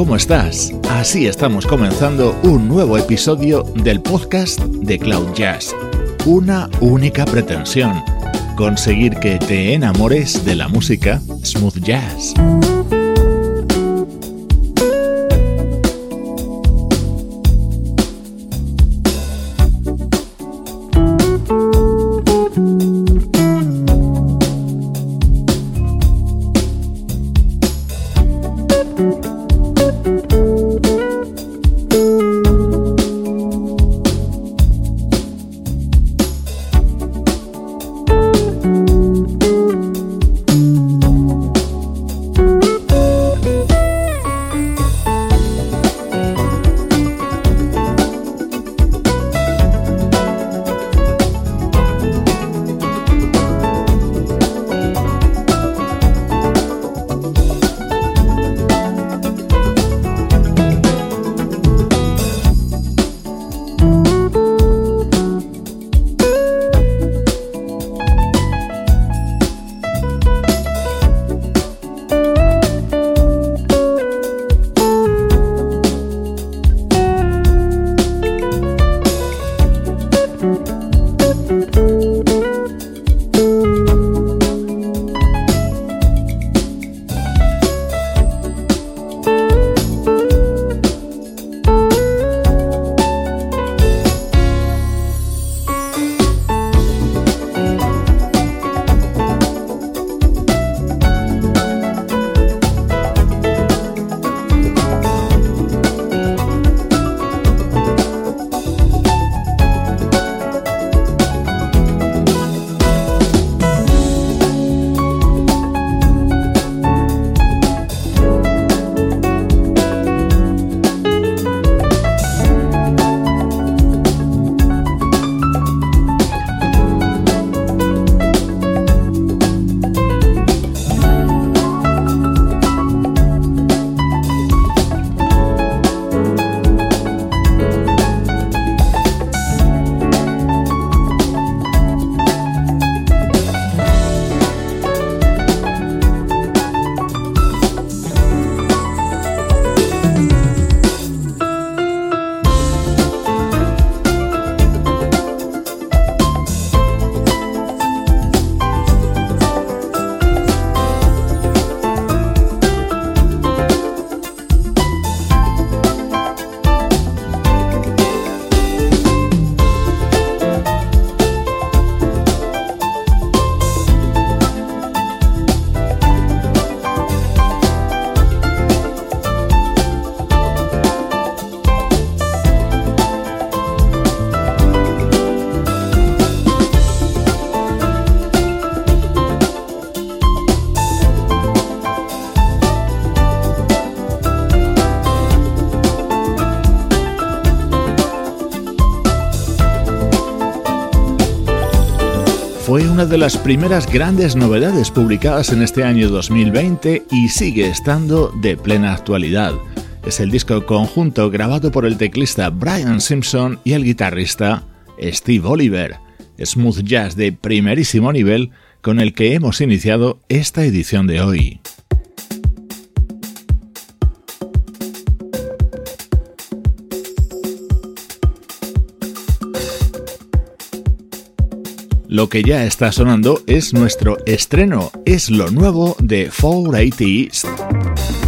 ¿Cómo estás? Así estamos comenzando un nuevo episodio del podcast de Cloud Jazz. Una única pretensión, conseguir que te enamores de la música smooth jazz. Una de las primeras grandes novedades publicadas en este año 2020 y sigue estando de plena actualidad. Es el disco conjunto grabado por el teclista Brian Simpson y el guitarrista Steve Oliver, smooth jazz de primerísimo nivel con el que hemos iniciado esta edición de hoy. Lo que ya está sonando es nuestro estreno, es lo nuevo de 480 East.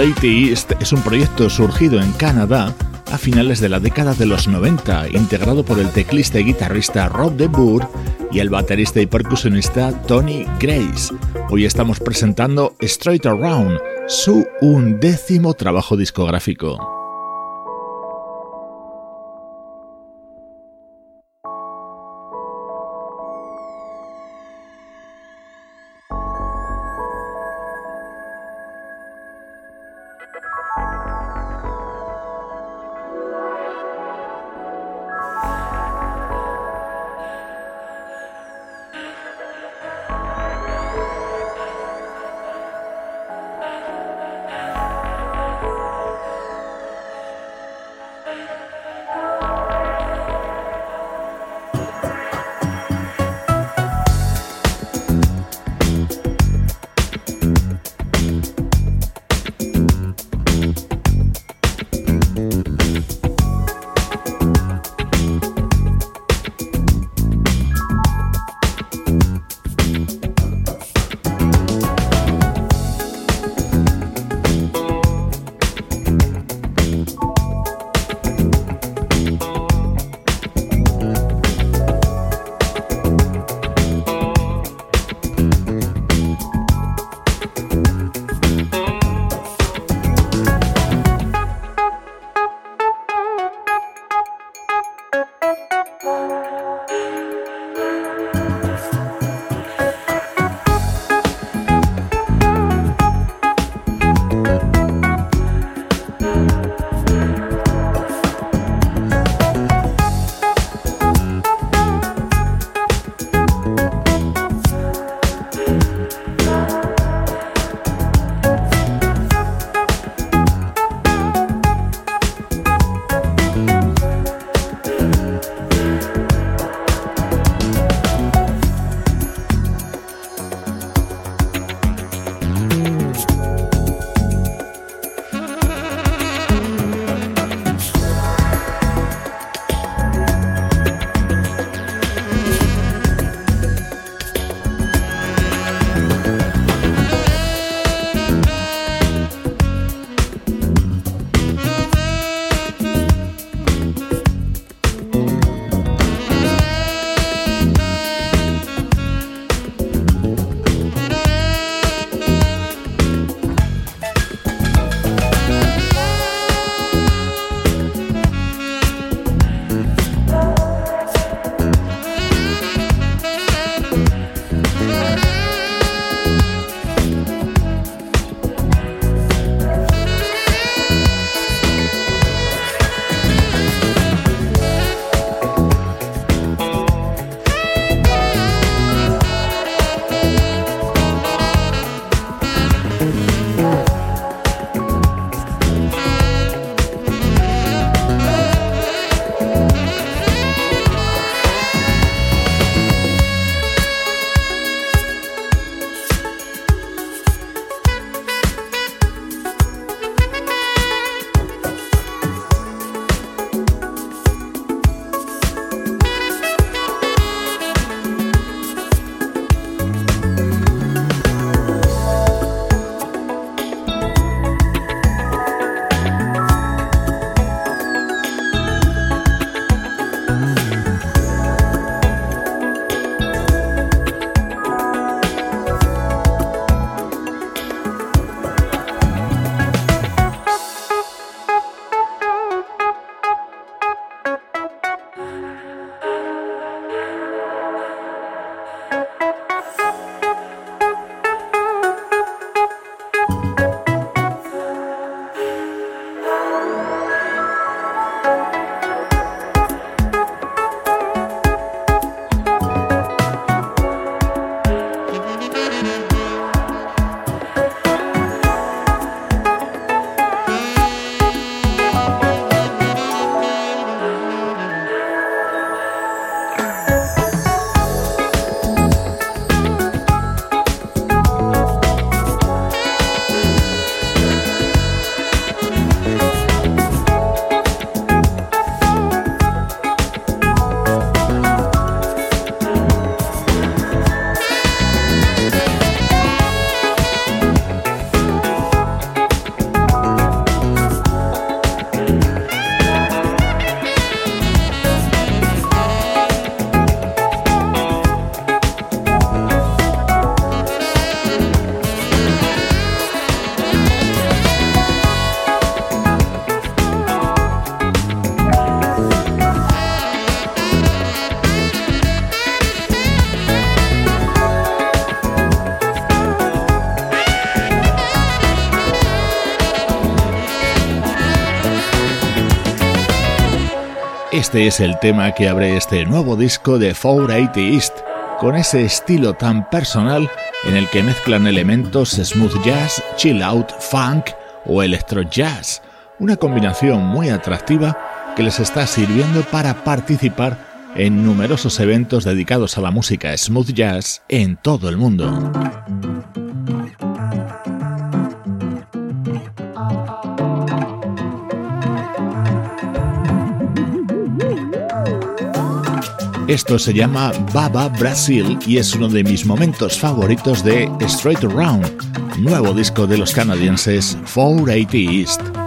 East es un proyecto surgido en Canadá a finales de la década de los 90, integrado por el teclista y guitarrista Rob de Boer y el baterista y percusionista Tony Grace. Hoy estamos presentando Straight Around, su undécimo trabajo discográfico. Este es el tema que abre este nuevo disco de 480 East, con ese estilo tan personal en el que mezclan elementos smooth jazz, chill out, funk o electro jazz, una combinación muy atractiva que les está sirviendo para participar en numerosos eventos dedicados a la música smooth jazz en todo el mundo. Esto se llama Baba Brasil y es uno de mis momentos favoritos de Straight Around, nuevo disco de los canadienses 480 East.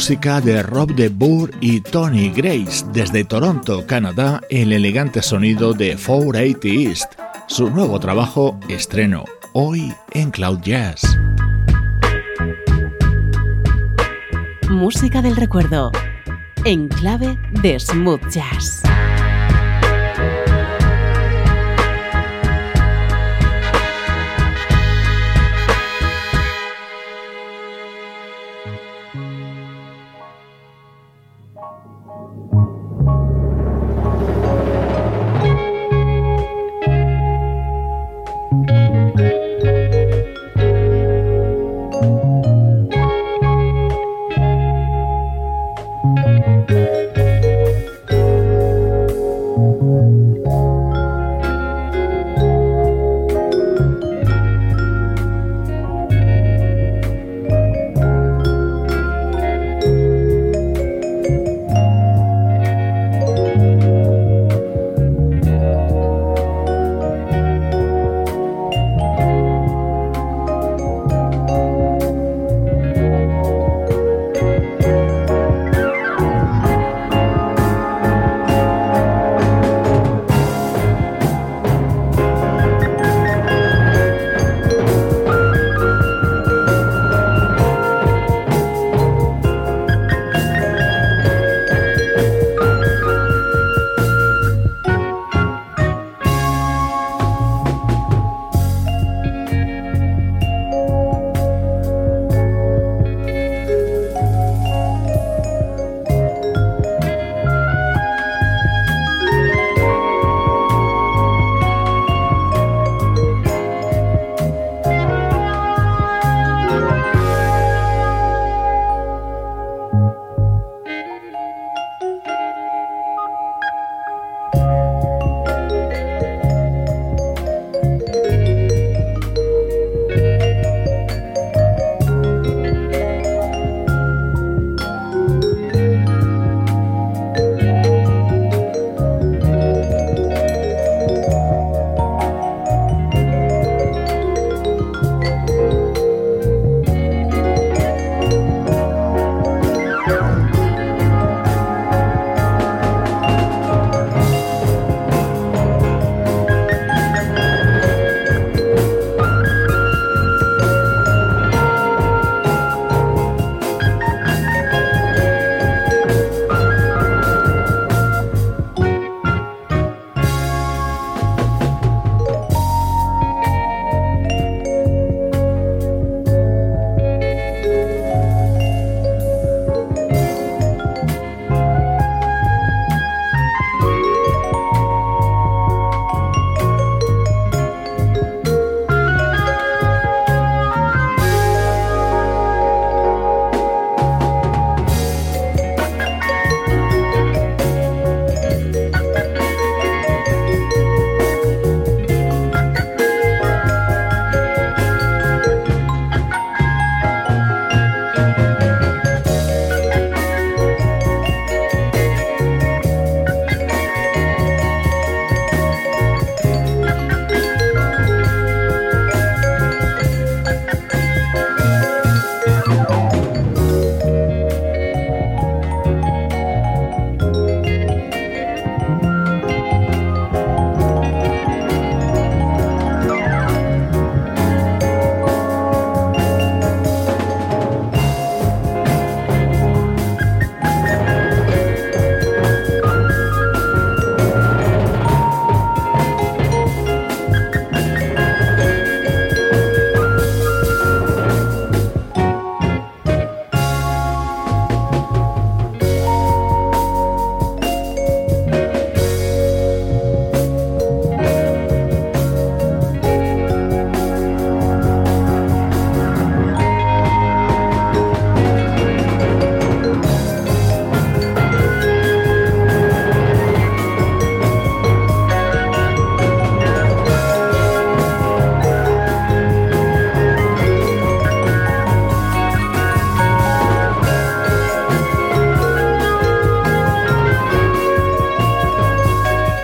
Música de Rob de Boer y Tony Grace desde Toronto, Canadá, el elegante sonido de 480 East, su nuevo trabajo estreno hoy en Cloud Jazz. Música del recuerdo en clave de smooth jazz.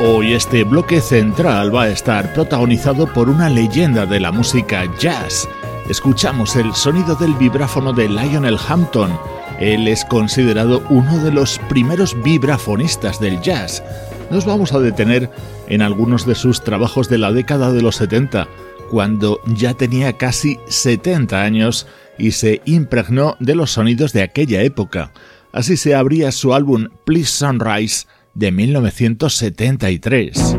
Este bloque central va a estar protagonizado por una leyenda de la música jazz. Escuchamos el sonido del vibráfono de Lionel Hampton. Él es considerado uno de los primeros vibrafonistas del jazz. Nos vamos a detener en algunos de sus trabajos de la década de los 70, cuando ya tenía casi 70 años y se impregnó de los sonidos de aquella época. Así se abría su álbum Please Sunrise de 1973.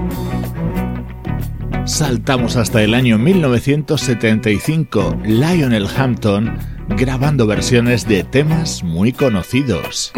Saltamos hasta el año 1975, Lionel Hampton grabando versiones de temas muy conocidos.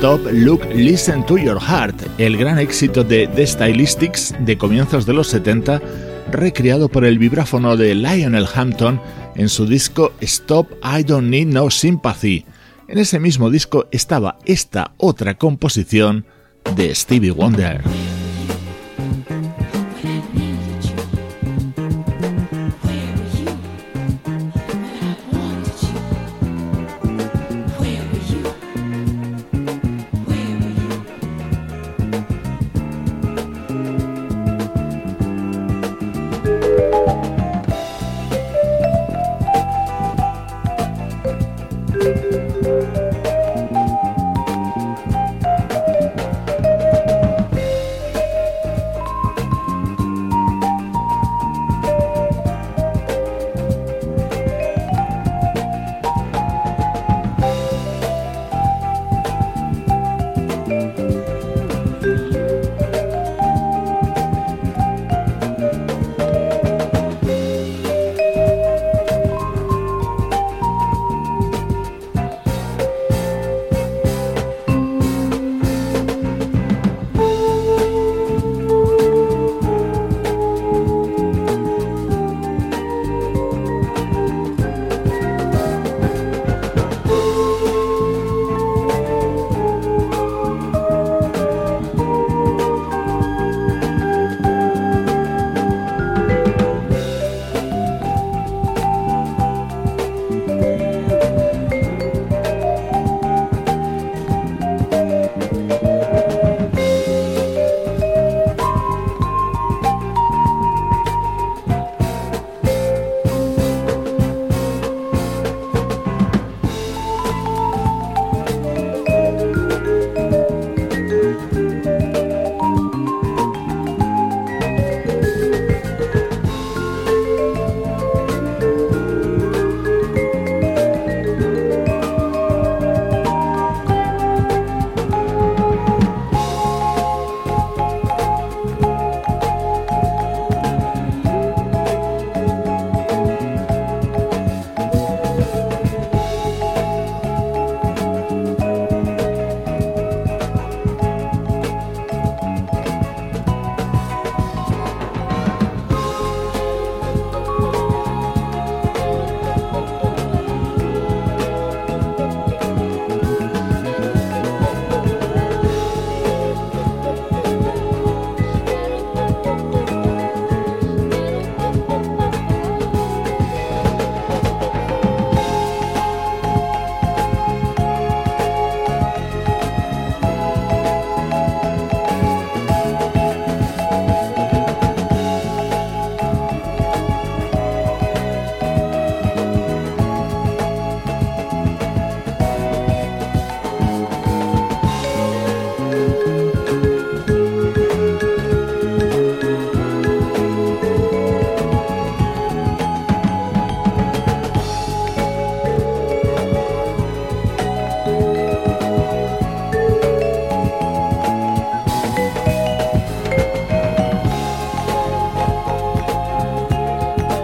Stop, Look, Listen to Your Heart, el gran éxito de The Stylistics de comienzos de los 70, recreado por el vibráfono de Lionel Hampton en su disco Stop, I Don't Need No Sympathy. En ese mismo disco estaba esta otra composición de Stevie Wonder.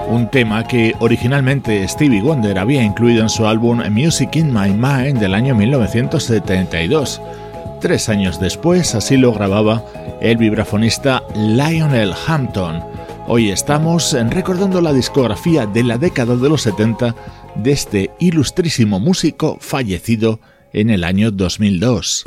Un tema que originalmente Stevie Wonder había incluido en su álbum Music in My Mind del año 1972. Tres años después, así lo grababa el vibrafonista Lionel Hampton. Hoy estamos recordando la discografía de la década de los 70 de este ilustrísimo músico fallecido en el año 2002.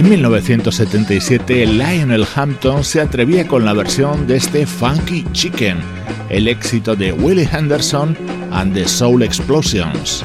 En 1977, Lionel Hampton se atrevía con la versión de este Funky Chicken, el éxito de Willie Henderson and the Soul Explosions.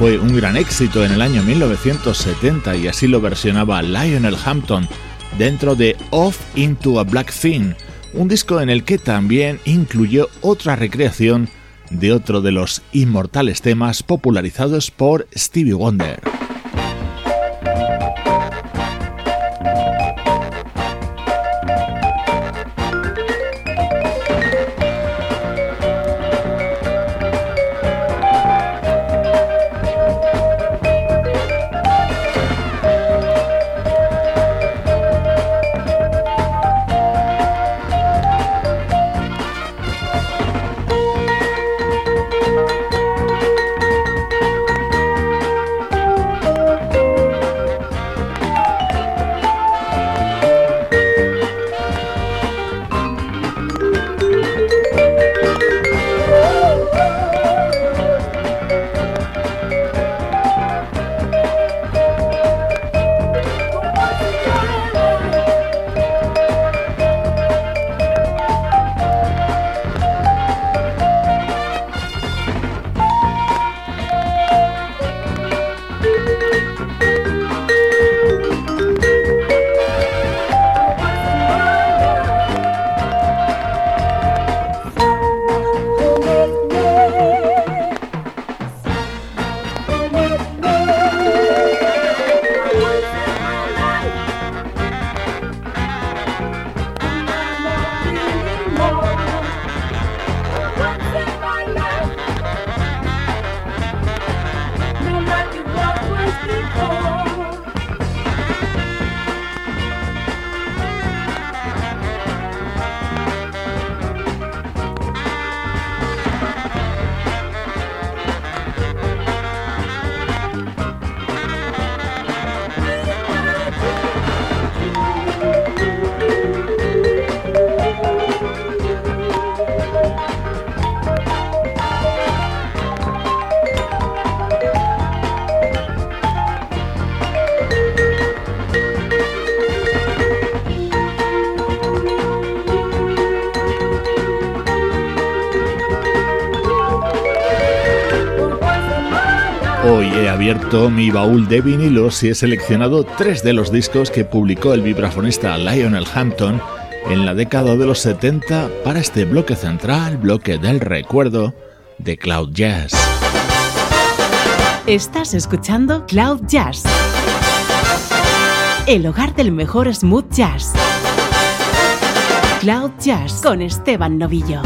Fue un gran éxito en el año 1970 y así lo versionaba Lionel Hampton dentro de Off into a Black Thing, un disco en el que también incluyó otra recreación de otro de los inmortales temas popularizados por Stevie Wonder. Abierto mi baúl de vinilos y he seleccionado tres de los discos que publicó el vibrafonista Lionel Hampton en la década de los 70 para este bloque central, bloque del recuerdo de Cloud Jazz. Estás escuchando Cloud Jazz, el hogar del mejor smooth jazz. Cloud Jazz con Esteban Novillo.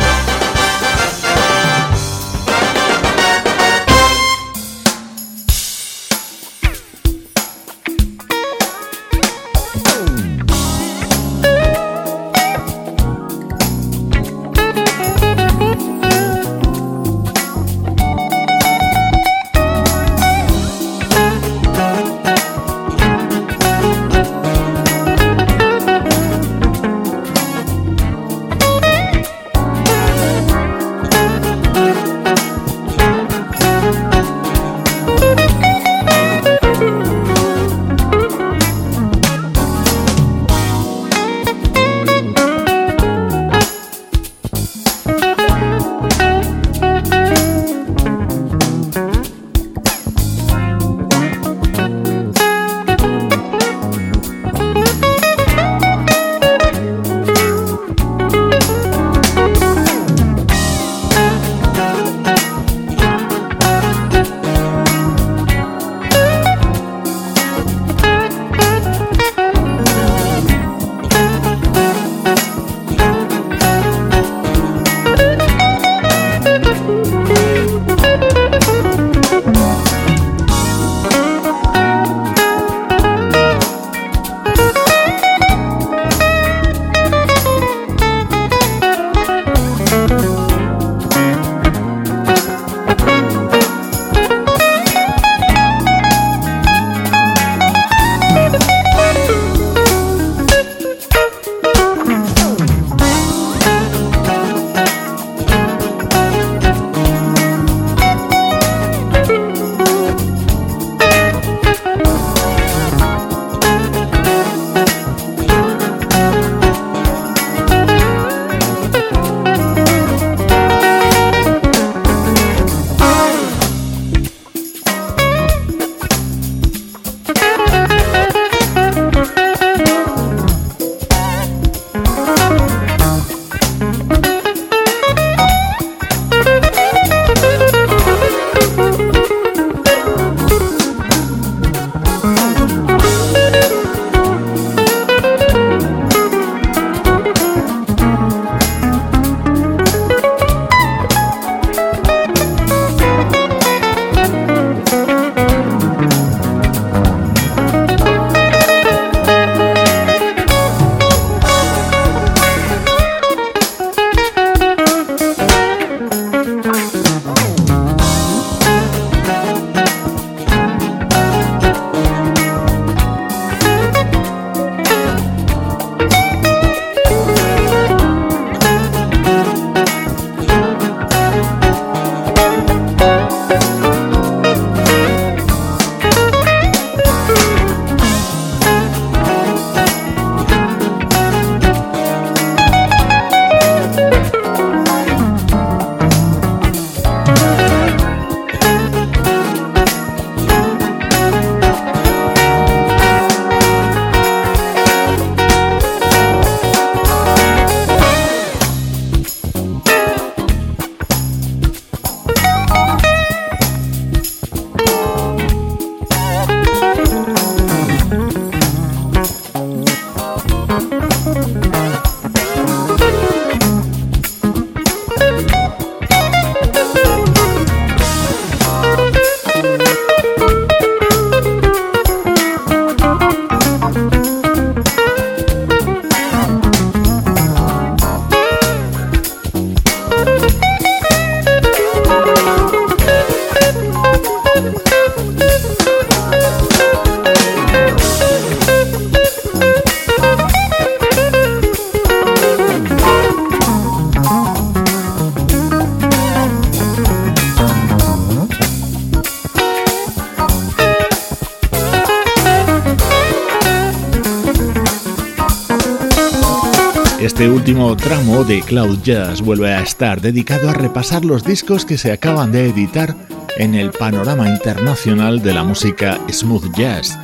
Tramo de Cloud Jazz vuelve a estar dedicado a repasar los discos que se acaban de editar en el panorama internacional de la música smooth jazz.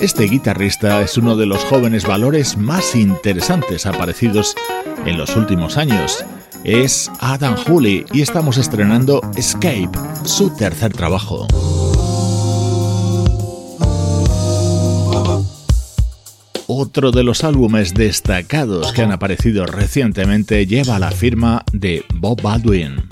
Este guitarrista es uno de los jóvenes valores más interesantes aparecidos en los últimos años. Es Adam Hooley y estamos estrenando Escape, su tercer trabajo. Otro de los álbumes destacados que han aparecido recientemente lleva la firma de Bob Baldwin.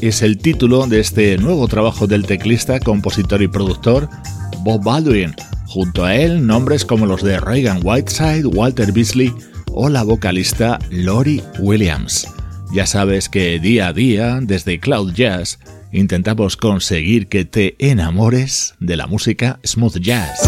Es el título de este nuevo trabajo del teclista, compositor y productor Bob Baldwin. Junto a él, nombres como los de Reagan Whiteside, Walter Beasley o la vocalista Lori Williams. Ya sabes que día a día, desde Cloud Jazz, intentamos conseguir que te enamores de la música smooth jazz.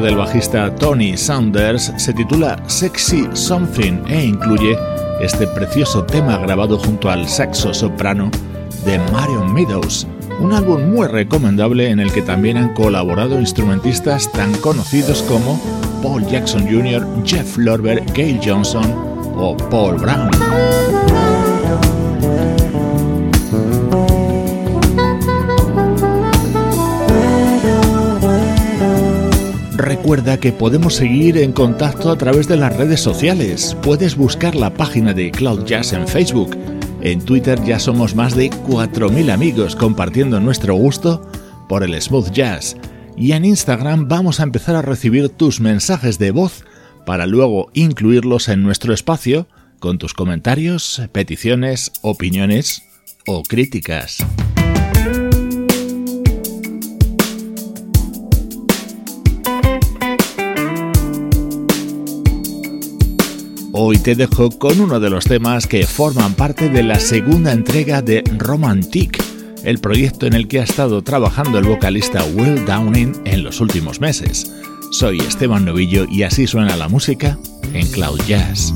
Del bajista Tony Saunders se titula Sexy Something e incluye este precioso tema grabado junto al saxo soprano de Marion Meadows, un álbum muy recomendable en el que también han colaborado instrumentistas tan conocidos como Paul Jackson Jr., Jeff Lorber, Gail Johnson o Paul Brown. Recuerda que podemos seguir en contacto a través de las redes sociales. Puedes buscar la página de Cloud Jazz en Facebook. En Twitter ya somos más de 4.000 amigos compartiendo nuestro gusto por el smooth jazz. Y en Instagram vamos a empezar a recibir tus mensajes de voz para luego incluirlos en nuestro espacio con tus comentarios, peticiones, opiniones o críticas. Hoy te dejo con uno de los temas que forman parte de la segunda entrega de Romantic, el proyecto en el que ha estado trabajando el vocalista Will Downing en los últimos meses. Soy Esteban Novillo y así suena la música en Cloud Jazz.